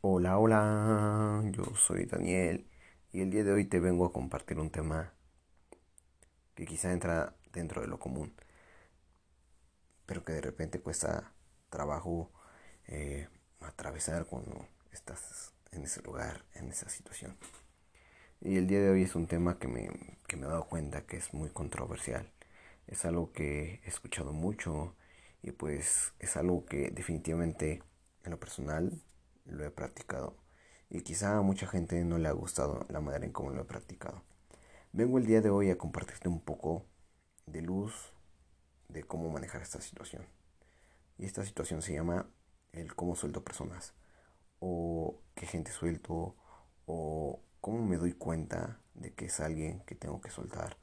Hola, hola, yo soy Daniel y el día de hoy te vengo a compartir un tema que quizá entra dentro de lo común, pero que de repente cuesta trabajo eh, atravesar cuando estás en ese lugar, en esa situación. Y el día de hoy es un tema que me, que me he dado cuenta que es muy controversial. Es algo que he escuchado mucho y pues es algo que definitivamente en lo personal lo he practicado y quizá a mucha gente no le ha gustado la manera en cómo lo he practicado. Vengo el día de hoy a compartirte un poco de luz de cómo manejar esta situación. Y esta situación se llama el cómo suelto personas o qué gente suelto o cómo me doy cuenta de que es alguien que tengo que soltar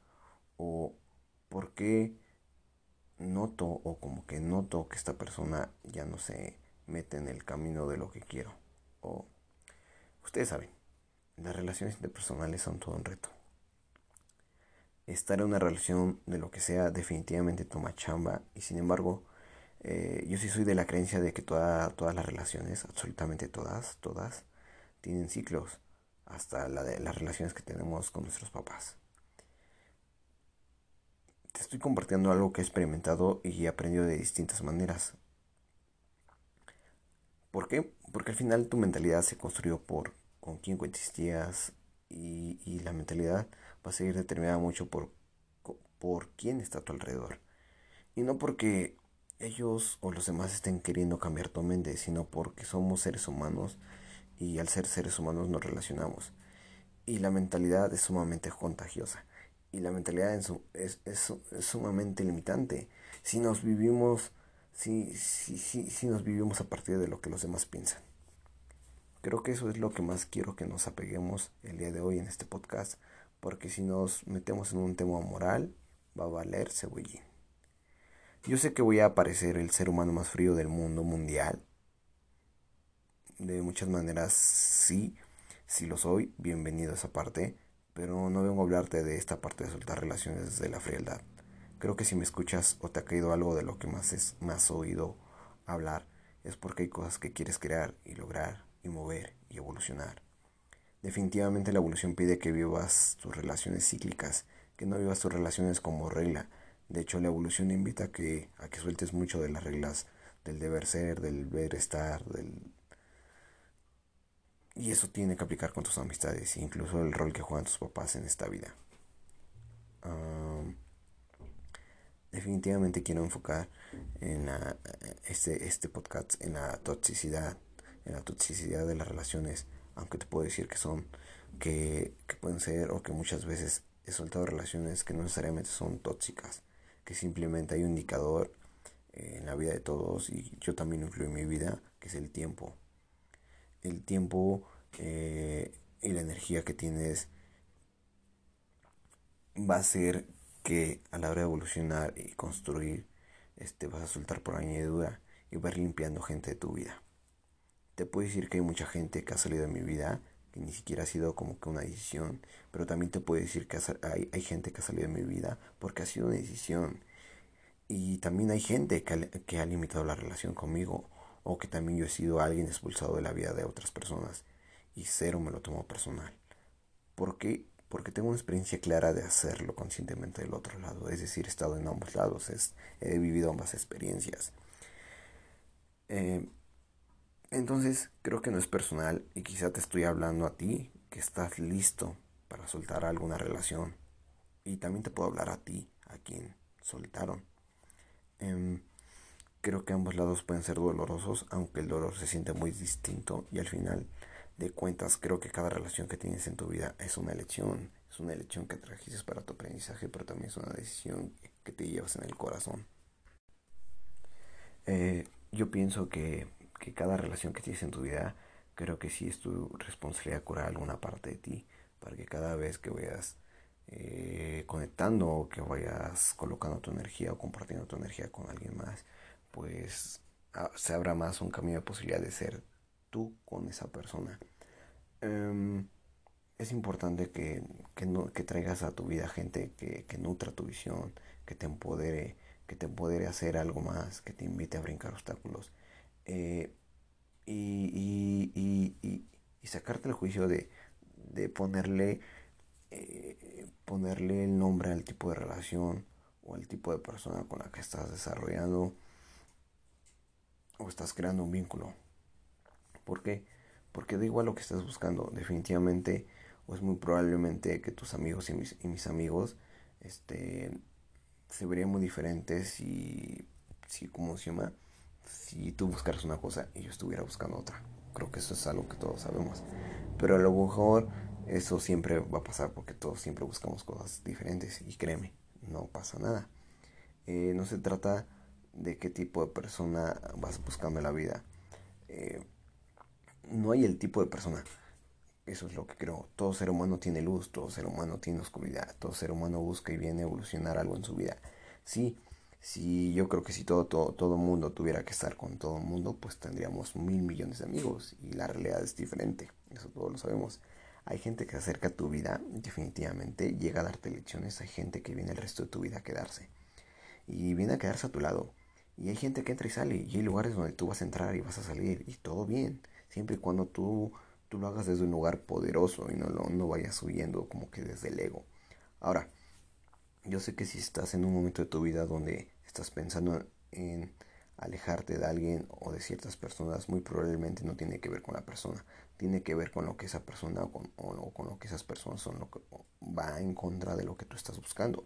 o por qué noto o como que noto que esta persona ya no se mete en el camino de lo que quiero. O ustedes saben, las relaciones interpersonales son todo un reto. Estar en una relación de lo que sea definitivamente toma chamba y sin embargo eh, yo sí soy de la creencia de que todas las relaciones, absolutamente todas, todas, tienen ciclos, hasta la de las relaciones que tenemos con nuestros papás. Te estoy compartiendo algo que he experimentado y aprendido de distintas maneras. ¿Por qué? Porque al final tu mentalidad se construyó por con quién coexistías y, y la mentalidad va a seguir determinada mucho por, por quién está a tu alrededor. Y no porque ellos o los demás estén queriendo cambiar tu mente, sino porque somos seres humanos y al ser seres humanos nos relacionamos. Y la mentalidad es sumamente contagiosa. Y la mentalidad es, es, es, es sumamente limitante. Si nos vivimos si, si, si, si nos vivimos a partir de lo que los demás piensan. Creo que eso es lo que más quiero que nos apeguemos el día de hoy en este podcast, porque si nos metemos en un tema moral, va a valer cebollín. Yo sé que voy a aparecer el ser humano más frío del mundo mundial. De muchas maneras sí, sí lo soy, bienvenido a esa parte, pero no vengo a hablarte de esta parte de soltar relaciones desde la frialdad. Creo que si me escuchas o te ha caído algo de lo que más, es, más oído hablar, es porque hay cosas que quieres crear y lograr y mover y evolucionar. Definitivamente la evolución pide que vivas tus relaciones cíclicas, que no vivas tus relaciones como regla. De hecho, la evolución invita a que, a que sueltes mucho de las reglas del deber ser, del ver estar, del... Y eso tiene que aplicar con tus amistades, incluso el rol que juegan tus papás en esta vida definitivamente quiero enfocar en este, este podcast en la toxicidad, en la toxicidad de las relaciones, aunque te puedo decir que son, que, que pueden ser o que muchas veces he soltado relaciones que no necesariamente son tóxicas, que simplemente hay un indicador eh, en la vida de todos y yo también incluyo en mi vida, que es el tiempo. El tiempo eh, y la energía que tienes va a ser que a la hora de evolucionar y construir, este, vas a soltar por añadidura y vas limpiando gente de tu vida. Te puedo decir que hay mucha gente que ha salido de mi vida que ni siquiera ha sido como que una decisión, pero también te puedo decir que hay, hay gente que ha salido de mi vida porque ha sido una decisión. Y también hay gente que ha, que ha limitado la relación conmigo o que también yo he sido alguien expulsado de la vida de otras personas y cero me lo tomo personal. Porque porque tengo una experiencia clara de hacerlo conscientemente del otro lado, es decir, he estado en ambos lados, he vivido ambas experiencias. Eh, entonces, creo que no es personal y quizá te estoy hablando a ti, que estás listo para soltar alguna relación. Y también te puedo hablar a ti, a quien soltaron. Em, creo que ambos lados pueden ser dolorosos, aunque el dolor se siente muy distinto y al final de cuentas, creo que cada relación que tienes en tu vida es una elección. Es una elección que trajiste para tu aprendizaje, pero también es una decisión que te llevas en el corazón. Eh, yo pienso que, que, cada relación que tienes en tu vida, creo que sí es tu responsabilidad curar alguna parte de ti, para que cada vez que vayas eh, conectando o que vayas colocando tu energía o compartiendo tu energía con alguien más, pues se abra más un camino de posibilidad de ser tú con esa persona. Em, es importante que, que, traigas a tu vida gente que, que, nutra tu visión, que te empodere, que te empodere a hacer algo más, que te invite a brincar obstáculos. Eh, y, y, y, sacarte el juicio de, de ponerle, eh, ponerle el nombre al tipo de relación o al tipo de persona con la que estás desarrollando o estás creando un vínculo. ¿Por qué? Porque da igual lo que estás buscando, definitivamente, o es muy probablemente que tus amigos y mis, y mis amigos este, se verían muy diferentes si, si, ¿cómo se llama? Si tú buscaras una cosa y yo estuviera buscando otra. Creo que eso es algo que todos sabemos. Pero a lo mejor eso siempre va a pasar porque todos siempre buscamos cosas diferentes y créeme, no pasa nada. Eh, no se trata de qué tipo de persona vas buscando en la vida. Eh, no hay el tipo de persona. Eso es lo que creo. Todo ser humano tiene luz, todo ser humano tiene oscuridad, todo ser humano busca y viene a evolucionar algo en su vida. Sí, sí, yo creo que si todo, todo, todo mundo tuviera que estar con todo el mundo, pues tendríamos mil millones de amigos y la realidad es diferente. Eso todos lo sabemos. Hay gente que se acerca a tu vida, definitivamente llega a darte lecciones. Hay gente que viene el resto de tu vida a quedarse. Y viene a quedarse a tu lado. Y hay gente que entra y sale. Y hay lugares donde tú vas a entrar y vas a salir. Y todo bien. Siempre y cuando tú, tú lo hagas desde un lugar poderoso y no, lo, no vayas subiendo como que desde el ego. Ahora, yo sé que si estás en un momento de tu vida donde estás pensando en alejarte de alguien o de ciertas personas, muy probablemente no tiene que ver con la persona, tiene que ver con lo que esa persona o con, o con lo que esas personas son, lo que va en contra de lo que tú estás buscando.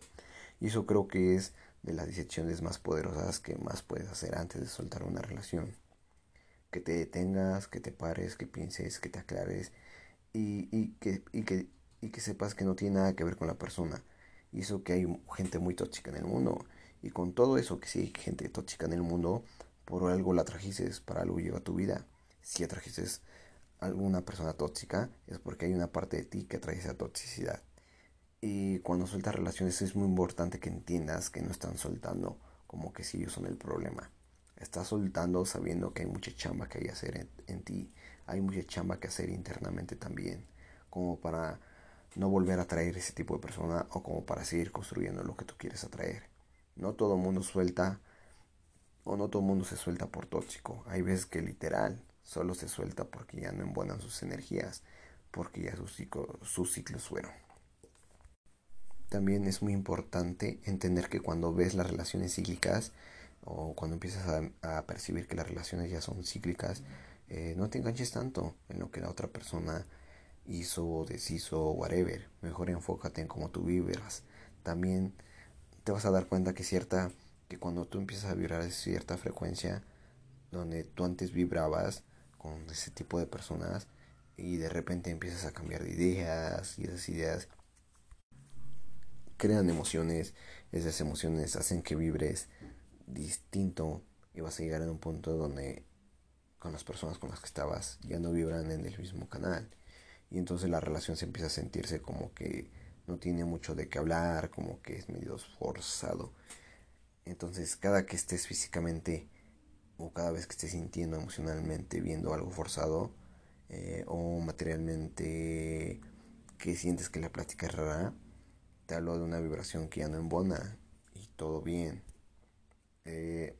Y eso creo que es de las decisiones más poderosas que más puedes hacer antes de soltar una relación. Que te detengas, que te pares, que pienses, que te aclares y, y, que, y, que, y que sepas que no tiene nada que ver con la persona. Y eso que hay gente muy tóxica en el mundo y con todo eso que sí hay gente tóxica en el mundo, por algo la trajiste, para algo llegó a tu vida. Si atrajiste alguna persona tóxica, es porque hay una parte de ti que atrae esa toxicidad. Y cuando sueltas relaciones es muy importante que entiendas que no están soltando como que si ellos son el problema. Estás soltando sabiendo que hay mucha chamba que hay que hacer en, en ti. Hay mucha chamba que hacer internamente también. Como para no volver a atraer ese tipo de persona o como para seguir construyendo lo que tú quieres atraer. No todo mundo suelta o no todo el mundo se suelta por tóxico. Hay veces que literal solo se suelta porque ya no embonan sus energías, porque ya sus, sus ciclos fueron. También es muy importante entender que cuando ves las relaciones cíclicas o cuando empiezas a, percibir que las relaciones ya son cíclicas, eh, no te enganches tanto en lo que la otra persona hizo, deshizo, whatever. Mejor enfócate en cómo tú vibras. También te vas a dar cuenta que cierta que cuando tú empiezas a vibrar a cierta frecuencia donde tú antes vibrabas con ese tipo de personas y de repente empiezas a cambiar de ideas y esas ideas crean emociones, esas emociones hacen que vibres distinto y vas a llegar a un punto donde con las personas con las que estabas ya no vibran en el mismo canal y entonces la relación se empieza a sentirse como que no tiene mucho de qué hablar, como que es medio forzado. Entonces, cada que estés físicamente o cada vez que estés sintiendo emocionalmente viendo algo forzado eh, o materialmente que sientes que la plática es rara, te hablo de una vibración que ya no embona y todo bien. Eh,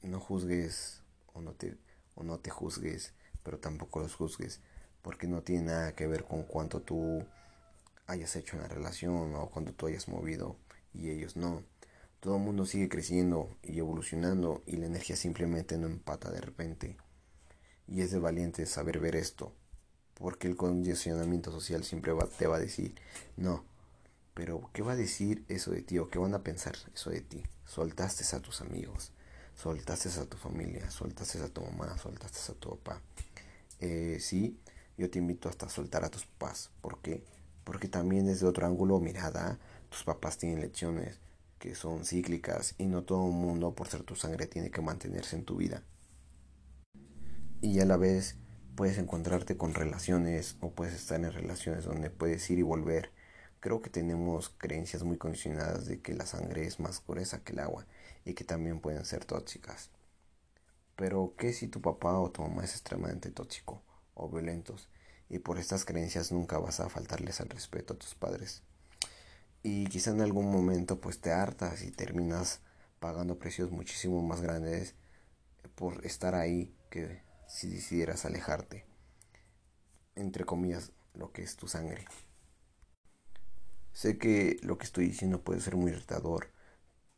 no juzgues o no te o no te juzgues, pero tampoco los juzgues, porque no tiene nada que ver con cuánto tú hayas hecho en la relación o cuando tú hayas movido y ellos no. Todo el mundo sigue creciendo y evolucionando y la energía simplemente no empata de repente. Y es de valiente saber ver esto, porque el condicionamiento social siempre te va a decir, no, pero ¿qué va a decir eso de ti o qué van a pensar eso de ti? Soltaste a tus amigos, soltaste a tu familia, soltaste a tu mamá, soltaste a tu papá. Eh, sí, yo te invito hasta a soltar a tus papás. ¿Por qué? porque también desde otro ángulo mirada, tus papás tienen lecciones que son cíclicas y no todo el mundo por ser tu sangre tiene que mantenerse en tu vida. Y a la vez puedes encontrarte con relaciones o puedes estar en relaciones donde puedes ir y volver. Creo que tenemos creencias muy condicionadas de que la sangre es más gruesa que el agua y que también pueden ser tóxicas. Pero ¿qué si tu papá o tu mamá es extremadamente tóxico o violentos? y por estas creencias nunca vas a faltarles al respeto a tus padres. Y quizá en algún momento pues te hartas y terminas pagando precios muchísimo más grandes por estar ahí que si decidieras alejarte. entre comillas, lo que es tu sangre. Sé que lo que estoy diciendo puede ser muy retador,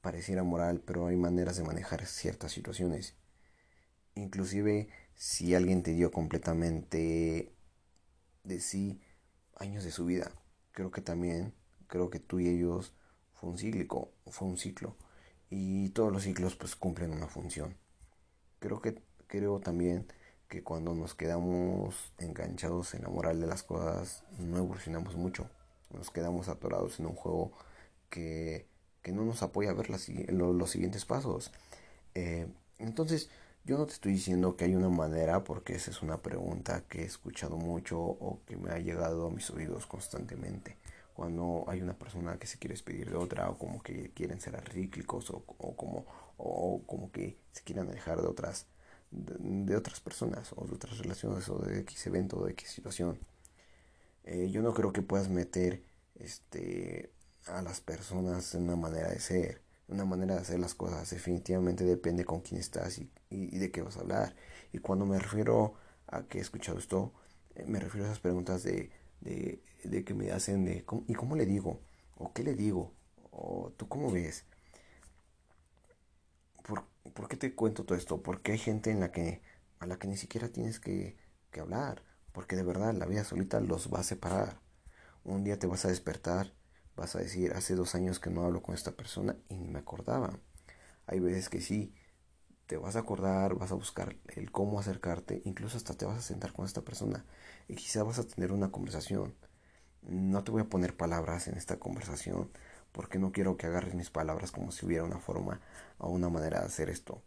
pareciera moral, pero hay maneras de manejar ciertas situaciones. Inclusive si alguien te dio completamente de sí años de su vida, creo que también, creo que tú y ellos fue un cíclico, fue un ciclo. Y todos los ciclos pues cumplen una función. Creo que, creo también que cuando nos quedamos enganchados en la moral de las cosas no evolucionamos mucho. Nos quedamos atorados en un juego que, que no nos apoya a ver los, los siguientes pasos. Eh, entonces, yo no te estoy diciendo que hay una manera, porque esa es una pregunta que he escuchado mucho o que me ha llegado a mis oídos constantemente. Cuando hay una persona que se quiere despedir de otra, o como que quieren ser arríclicos, o, o como, o como que se quieran alejar de otras de, otras personas o de otras relaciones o de X evento o de X situación. Eh, yo no creo que puedas meter este, a las personas en una manera de ser, una manera de hacer las cosas. Definitivamente depende con quién estás y, y, de qué vas a hablar. Y cuando me refiero a que he escuchado esto, eh, me refiero a esas preguntas de, de, de que me hacen de ¿y cómo le digo? ¿O qué le digo? ¿O tú cómo ves? ¿Por qué te cuento todo esto? Porque hay gente en la que, a la que ni siquiera tienes que, que hablar. Porque de verdad la vida solita los va a separar. Un día te vas a despertar, vas a decir, hace dos años que no hablo con esta persona y ni me acordaba. Hay veces que sí, te vas a acordar, vas a buscar el cómo acercarte, incluso hasta te vas a sentar con esta persona y quizá vas a tener una conversación. No te voy a poner palabras en esta conversación porque no quiero que agarres mis palabras como si hubiera una forma o una manera de hacer esto.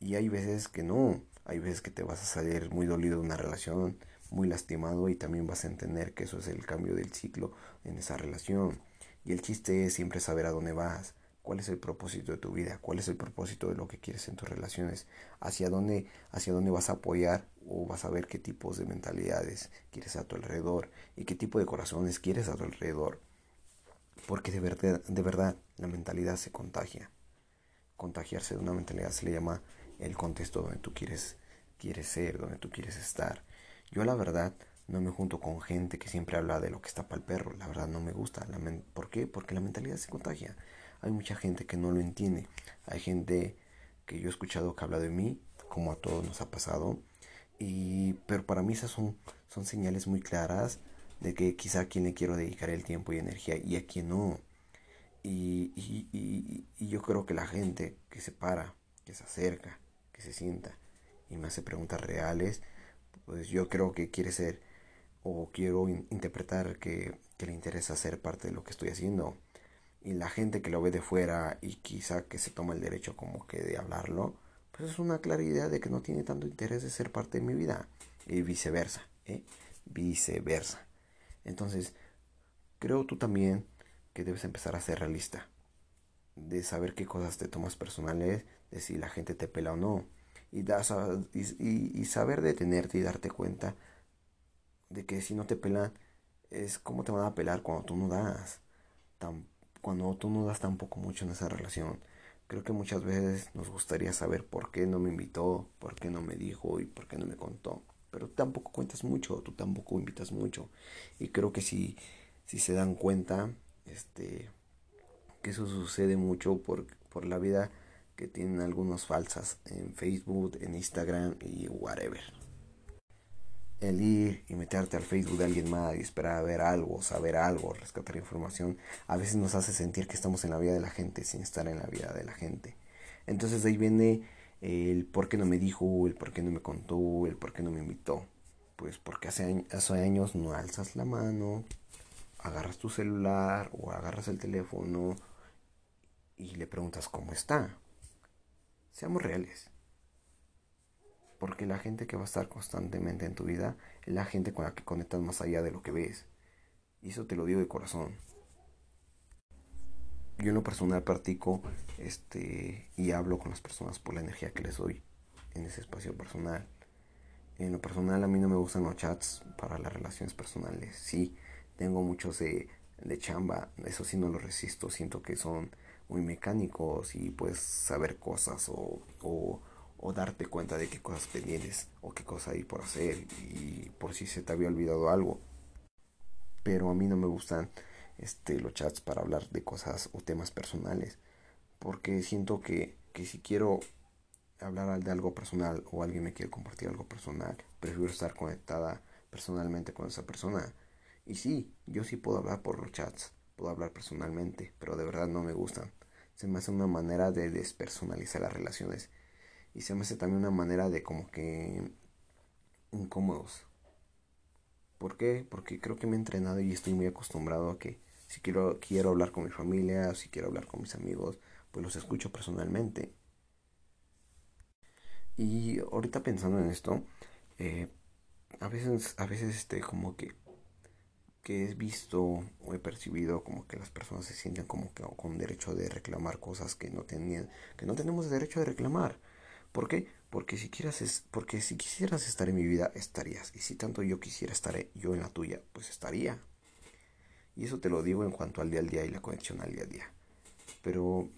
Y hay veces que no, hay veces que te vas a salir muy dolido de una relación, muy lastimado y también vas a entender que eso es el cambio del ciclo en esa relación. Y el chiste es siempre saber a dónde vas, cuál es el propósito de tu vida, cuál es el propósito de lo que quieres en tus relaciones, hacia dónde, hacia dónde vas a apoyar o vas a ver qué tipos de mentalidades quieres a tu alrededor y qué tipo de corazones quieres a tu alrededor. Porque de verdad, de verdad la mentalidad se contagia. Contagiarse de una mentalidad se le llama el contexto donde tú quieres, quieres ser, donde tú quieres estar. Yo la verdad no me junto con gente que siempre habla de lo que está para el perro. La verdad no me gusta. La ¿Por qué? Porque la mentalidad se contagia. Hay mucha gente que no lo entiende. Hay gente que yo he escuchado que habla de mí, como a todos nos ha pasado. Y, pero para mí esas son, son señales muy claras de que quizá a quien le quiero dedicar el tiempo y energía y a quien no. Y, y, y, y, yo creo que la gente que se para, que se acerca, que se sienta y me hace preguntas reales, pues yo creo que quiere ser o quiero interpretar que, que le interesa ser parte de lo que estoy haciendo. Y la gente que lo ve de fuera y quizá que se toma el derecho como que de hablarlo, pues es una clara idea de que no tiene tanto interés de ser parte de mi vida. Y viceversa, ¿eh? Viceversa. Entonces, creo tú también que debes empezar a ser realista. De saber qué cosas te tomas personales, de si la gente te pela o no. Y, das y, saber detenerte y darte cuenta de que si no te pelan, es como te van a pelar cuando tú no das. cuando tú no das tampoco mucho en esa relación. Creo que muchas veces nos gustaría saber por qué no me invitó, por qué no me dijo y por qué no me contó pero tampoco cuentas mucho, tú tampoco invitas mucho. Y creo que si, si se dan cuenta, este, que eso sucede mucho por, por la vida que tienen algunos falsas en Facebook, en Instagram y whatever. El ir y meterte al Facebook de alguien más y esperar a ver algo, saber algo, rescatar información, a veces nos hace sentir que estamos en la vida de la gente sin estar en la vida de la gente. Entonces ahí viene el por qué no me dijo, el por qué no me contó, el por qué no me invitó. Pues porque hace, hace años no alzas la mano, agarras tu celular o agarras el teléfono y le preguntas cómo está. Seamos reales. Porque la gente que va a estar constantemente en tu vida es la gente con la que conectas más allá de lo que ves. Y eso te lo digo de corazón yo en lo personal practico este, y hablo con las personas por la energía que les doy en ese espacio personal. En lo personal a mí no me gustan los chats para las relaciones personales. Sí, tengo muchos de, de chamba, eso sí no lo resisto, siento que son muy mecánicos y puedes saber cosas o, o, o darte cuenta de qué cosas pendientes o qué cosa hay por hacer y por si se te había olvidado algo. Pero a mí no me gustan este, los chats para hablar de cosas o temas personales porque siento que, que si quiero hablar de algo personal o alguien me quiere compartir algo personal, prefiero estar conectada personalmente con esa persona. Y sí, yo sí puedo hablar por los chats, puedo hablar personalmente, pero de verdad no me gustan. Se me hace una manera de despersonalizar las relaciones. Y se me hace también una manera de como que incómodos. ¿Por qué? Porque creo que me he entrenado y estoy muy acostumbrado a que si quiero, quiero hablar con mi familia, si quiero hablar con mis amigos, pues los escucho personalmente. Y ahorita pensando en esto, eh, a veces, a veces este, como que, que he visto o he percibido como que las personas se sienten como que con derecho de reclamar cosas que no tenían, que no tenemos derecho de reclamar. ¿Por qué? Porque si quieras porque si quisieras estar en mi vida, estarías. Y si tanto yo quisiera estar yo en la tuya, pues estaría. Y eso te lo digo en cuanto al día al día y la conexión al día a día. Pero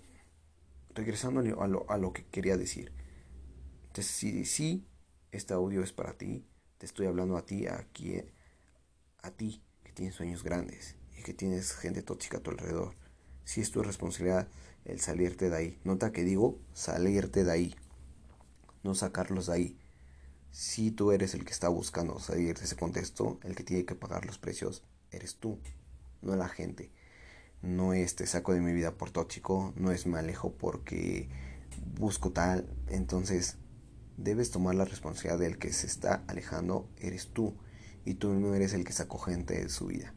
regresando a lo, a lo que quería decir. Entonces, si, si este audio es para ti, te estoy hablando a ti, aquí, a ti tienes sueños grandes y que tienes gente tóxica a tu alrededor. Si es tu responsabilidad el salirte de ahí. Nota que digo salirte de ahí, no sacarlos de ahí. Si tú eres el que está buscando salir de ese contexto, el que tiene que pagar los precios eres tú, no la gente no es te saco de mi vida por tóxico, no es me alejo porque busco tal, entonces debes tomar la responsabilidad del que se está alejando, eres tú, y tú no eres el que sacó gente de su vida.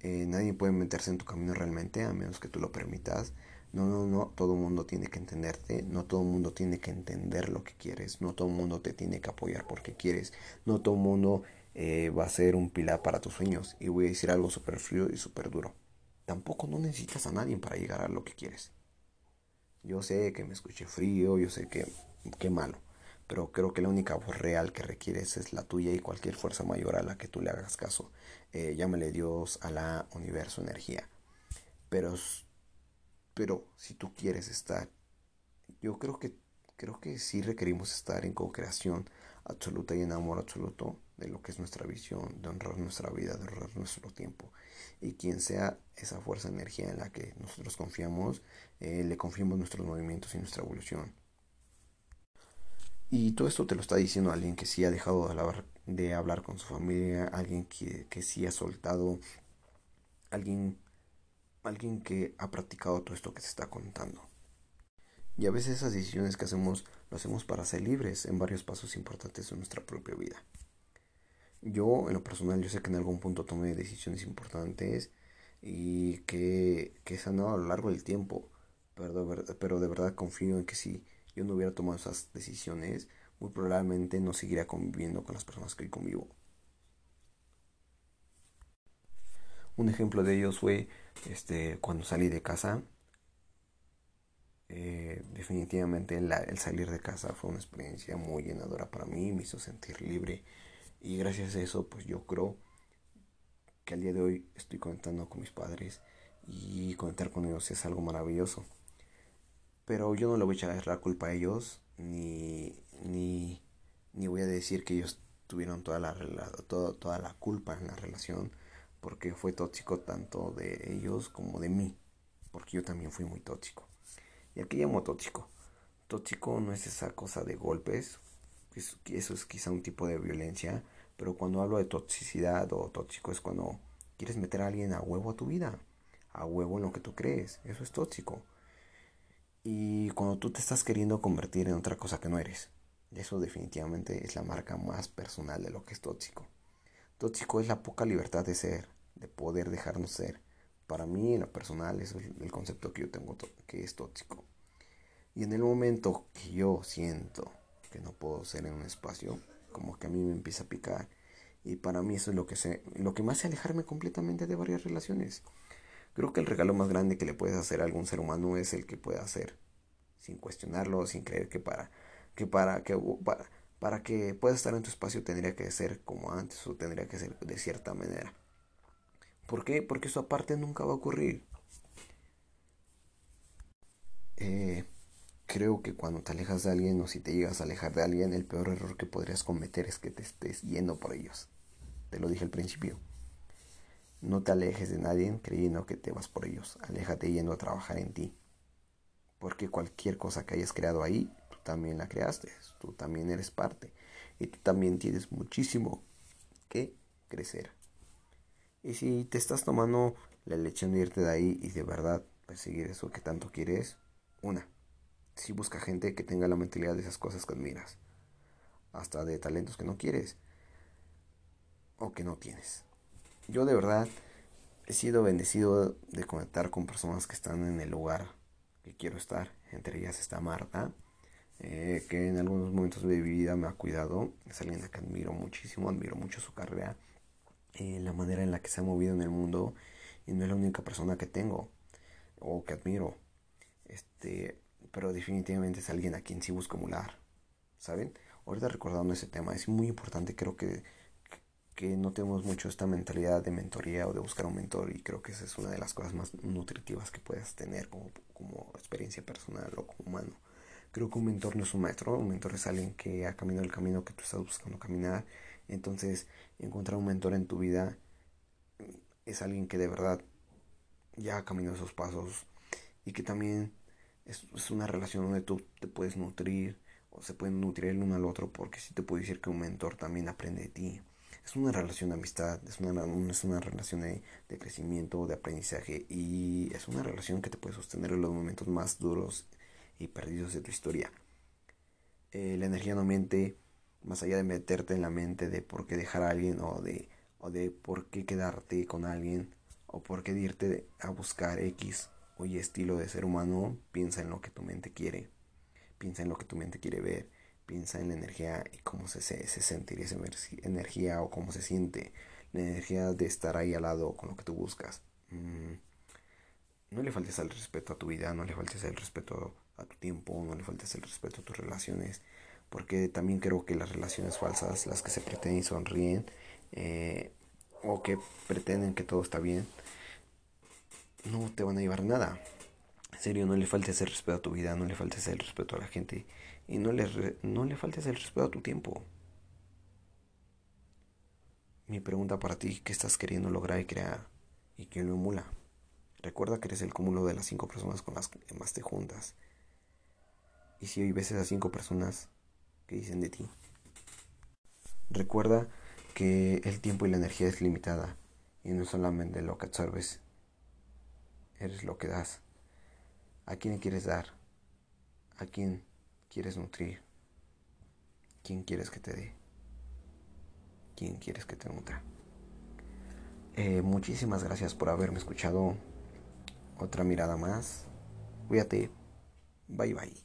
Eh, nadie puede meterse en tu camino realmente a menos que tú lo permitas. No, no, no, todo el mundo tiene que entenderte, no todo el mundo tiene que entender lo que quieres, no todo el mundo te tiene que apoyar porque quieres, no todo el mundo eh, va a ser un pilar para tus sueños. Y voy a decir algo súper frío y súper duro tampoco no necesitas a nadie para llegar a lo que quieres. Yo sé que me escuché frío, yo sé que qué malo, pero creo que la única voz real que requieres es la tuya y cualquier fuerza mayor a la que tú le hagas caso. Eh, llámale Dios, a la universo, energía. Pero, pero si tú quieres estar, yo creo que creo que sí requerimos estar en co-creación absoluta y en amor absoluto de lo que es nuestra visión, de honrar nuestra vida, de honrar nuestro tiempo. Y quien sea esa fuerza energía en la que nosotros confiamos, eh, le confiamos nuestros movimientos y nuestra evolución. Y todo esto te lo está diciendo alguien que sí ha dejado de hablar, de hablar con su familia, alguien que, que sí ha soltado, alguien, alguien que ha practicado todo esto que se está contando. Y a veces esas decisiones que hacemos lo hacemos para ser libres en varios pasos importantes de nuestra propia vida. Yo, en lo personal, yo sé que en algún punto tomé decisiones importantes y que, que he sanado a lo largo del tiempo, pero de, pero de verdad confío en que si yo no hubiera tomado esas decisiones, muy probablemente no seguiría conviviendo con las personas que hoy convivo. Un ejemplo de ellos fue este, cuando salí de casa. Eh, definitivamente el salir de casa fue una experiencia muy llenadora para mí, me hizo sentir libre y gracias a eso, pues yo creo que al día de hoy estoy conectando con mis padres y conectar con ellos es algo maravilloso. Pero yo no le voy a echar la culpa a ellos, ni, ni, ni voy a decir que ellos tuvieron toda la, toda, toda la culpa en la relación, porque fue tóxico tanto de ellos como de mí, porque yo también fui muy tóxico. ¿Y aquí llamo tóxico? Tóxico no es esa cosa de golpes, eso es quizá un tipo de violencia, pero cuando hablo de toxicidad o tóxico es cuando quieres meter a alguien a huevo a tu vida, a huevo en lo que tú crees, eso es tóxico. Y cuando tú te estás queriendo convertir en otra cosa que no eres, eso definitivamente es la marca más personal de lo que es tóxico. Tóxico es la poca libertad de ser, de poder dejarnos ser. Para mí, en lo personal, es el concepto que yo tengo que es tóxico. Y en el momento que yo siento que no puedo ser en un espacio, como que a mí me empieza a picar. Y para mí eso es lo que, se, lo que me hace alejarme completamente de varias relaciones. Creo que el regalo más grande que le puedes hacer a algún ser humano es el que pueda hacer, sin cuestionarlo, sin creer que para que para que para, para que pueda estar en tu espacio tendría que ser como antes o tendría que ser de cierta manera. ¿Por qué? Porque eso aparte nunca va a ocurrir. Eh, creo que cuando te alejas de alguien o si te llegas a alejar de alguien, el peor error que podrías cometer es que te estés yendo por ellos. Te lo dije al principio. No te alejes de nadie creyendo que te vas por ellos. Aléjate yendo a trabajar en ti. Porque cualquier cosa que hayas creado ahí, tú también la creaste. Tú también eres parte. Y tú también tienes muchísimo que crecer. Y si te estás tomando la elección de irte de ahí y de verdad perseguir eso que tanto quieres, una, si busca gente que tenga la mentalidad de esas cosas que admiras, hasta de talentos que no quieres o que no tienes. Yo de verdad he sido bendecido de conectar con personas que están en el lugar que quiero estar. Entre ellas está Marta, eh, que en algunos momentos de mi vida me ha cuidado. Es alguien a que admiro muchísimo, admiro mucho su carrera, eh, la manera en la que se ha movido en el mundo y no es la única persona que tengo o que admiro. Este, pero definitivamente es alguien a quien sí busco emular, ¿saben? Ahorita recordando ese tema, es muy importante, creo que, que no tenemos mucho esta mentalidad de mentoría o de buscar un mentor y creo que esa es una de las cosas más nutritivas que puedes tener como, como experiencia personal o como humano. Creo que un mentor no es un maestro, un mentor es alguien que ha caminado el camino que tú estás buscando caminar. Entonces, encontrar un mentor en tu vida es alguien que de verdad ya ha caminado esos pasos y que también es, es, una relación donde tú te puedes nutrir o se pueden nutrir el uno al otro porque si te puedo decir que un mentor también aprende de ti. Es una relación de amistad, es una, es una relación de, crecimiento, de aprendizaje y es una relación que te puede sostener en los momentos más duros y perdidos de tu historia. Eh, la energía no miente, más allá de meterte en la mente de por qué dejar a alguien o de, o de por qué quedarte con alguien o por qué irte a buscar X Oye, estilo de ser humano, piensa en lo que tu mente quiere, piensa en lo que tu mente quiere ver, piensa en la energía y cómo se, se, sentir esa energía o cómo se siente la energía de estar ahí al lado con lo que tú buscas. Mm, no le faltes el respeto a tu vida, no le faltes el respeto a tu tiempo, no le faltes el respeto a tus relaciones, porque también creo que las relaciones falsas, las que se pretenden y sonríen, eh, o que pretenden que todo está bien, no te van a llevar nada. En serio, no le faltes el respeto a tu vida, no le faltes el respeto a la gente y no le, no le faltes el respeto a tu tiempo. Mi pregunta para ti, ¿qué estás queriendo lograr y crear? ¿Y quién lo emula? Recuerda que eres el cúmulo de las cinco personas con las que más te juntas. Y si hoy ves esas cinco personas, ¿qué dicen de ti? Recuerda que el tiempo y la energía es limitada y no solamente lo que absorbes, eres lo que das. ¿A quién quieres dar? ¿A quién quieres nutrir? ¿Quién quieres que te dé? ¿Quién quieres que te nutra? Eh, muchísimas gracias por haberme escuchado. Otra mirada más. Cuídate. Bye bye.